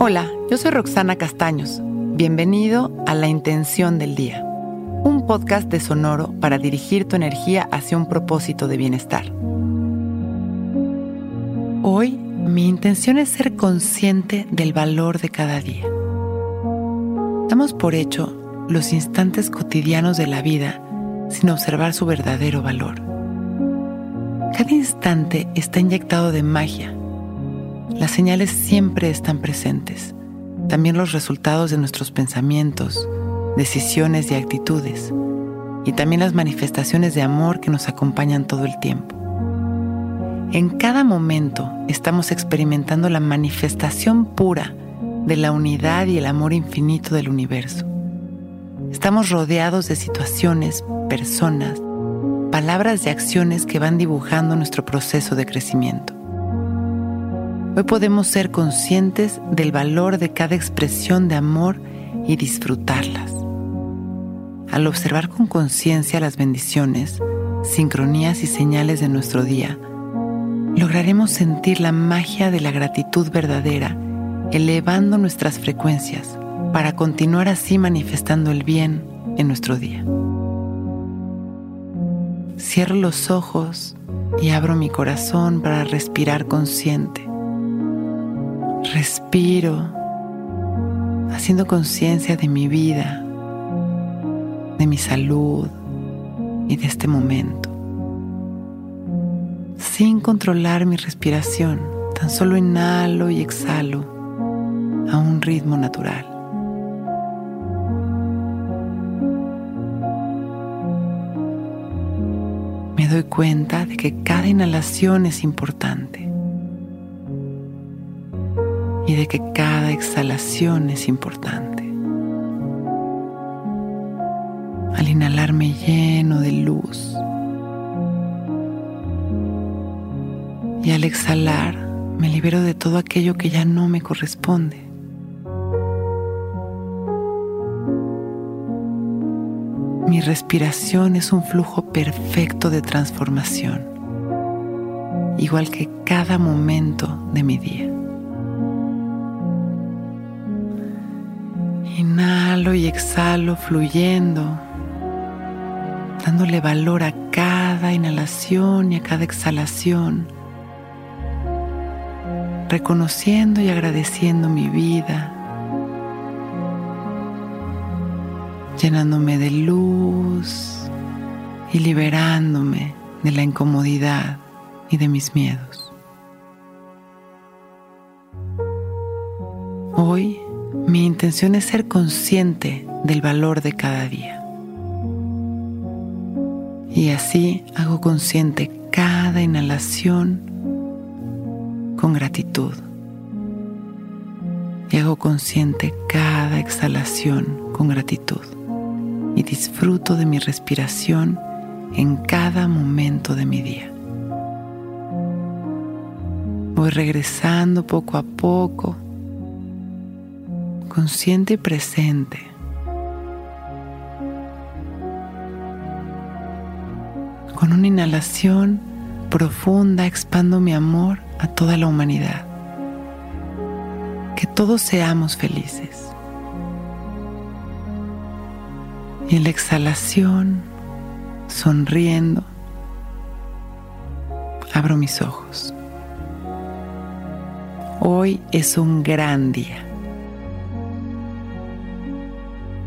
Hola, yo soy Roxana Castaños. Bienvenido a La Intención del Día, un podcast de Sonoro para dirigir tu energía hacia un propósito de bienestar. Hoy mi intención es ser consciente del valor de cada día. Damos por hecho los instantes cotidianos de la vida sin observar su verdadero valor. Cada instante está inyectado de magia las señales siempre están presentes, también los resultados de nuestros pensamientos, decisiones y actitudes, y también las manifestaciones de amor que nos acompañan todo el tiempo. En cada momento estamos experimentando la manifestación pura de la unidad y el amor infinito del universo. Estamos rodeados de situaciones, personas, palabras y acciones que van dibujando nuestro proceso de crecimiento. Hoy podemos ser conscientes del valor de cada expresión de amor y disfrutarlas. Al observar con conciencia las bendiciones, sincronías y señales de nuestro día, lograremos sentir la magia de la gratitud verdadera, elevando nuestras frecuencias para continuar así manifestando el bien en nuestro día. Cierro los ojos y abro mi corazón para respirar consciente Respiro, haciendo conciencia de mi vida, de mi salud y de este momento. Sin controlar mi respiración, tan solo inhalo y exhalo a un ritmo natural. Me doy cuenta de que cada inhalación es importante y de que cada exhalación es importante. Al inhalar me lleno de luz y al exhalar me libero de todo aquello que ya no me corresponde. Mi respiración es un flujo perfecto de transformación, igual que cada momento de mi día. Inhalo y exhalo fluyendo, dándole valor a cada inhalación y a cada exhalación, reconociendo y agradeciendo mi vida, llenándome de luz y liberándome de la incomodidad y de mis miedos. Hoy mi intención es ser consciente del valor de cada día. Y así hago consciente cada inhalación con gratitud. Y hago consciente cada exhalación con gratitud. Y disfruto de mi respiración en cada momento de mi día. Voy regresando poco a poco consciente y presente. Con una inhalación profunda expando mi amor a toda la humanidad. Que todos seamos felices. Y en la exhalación, sonriendo, abro mis ojos. Hoy es un gran día.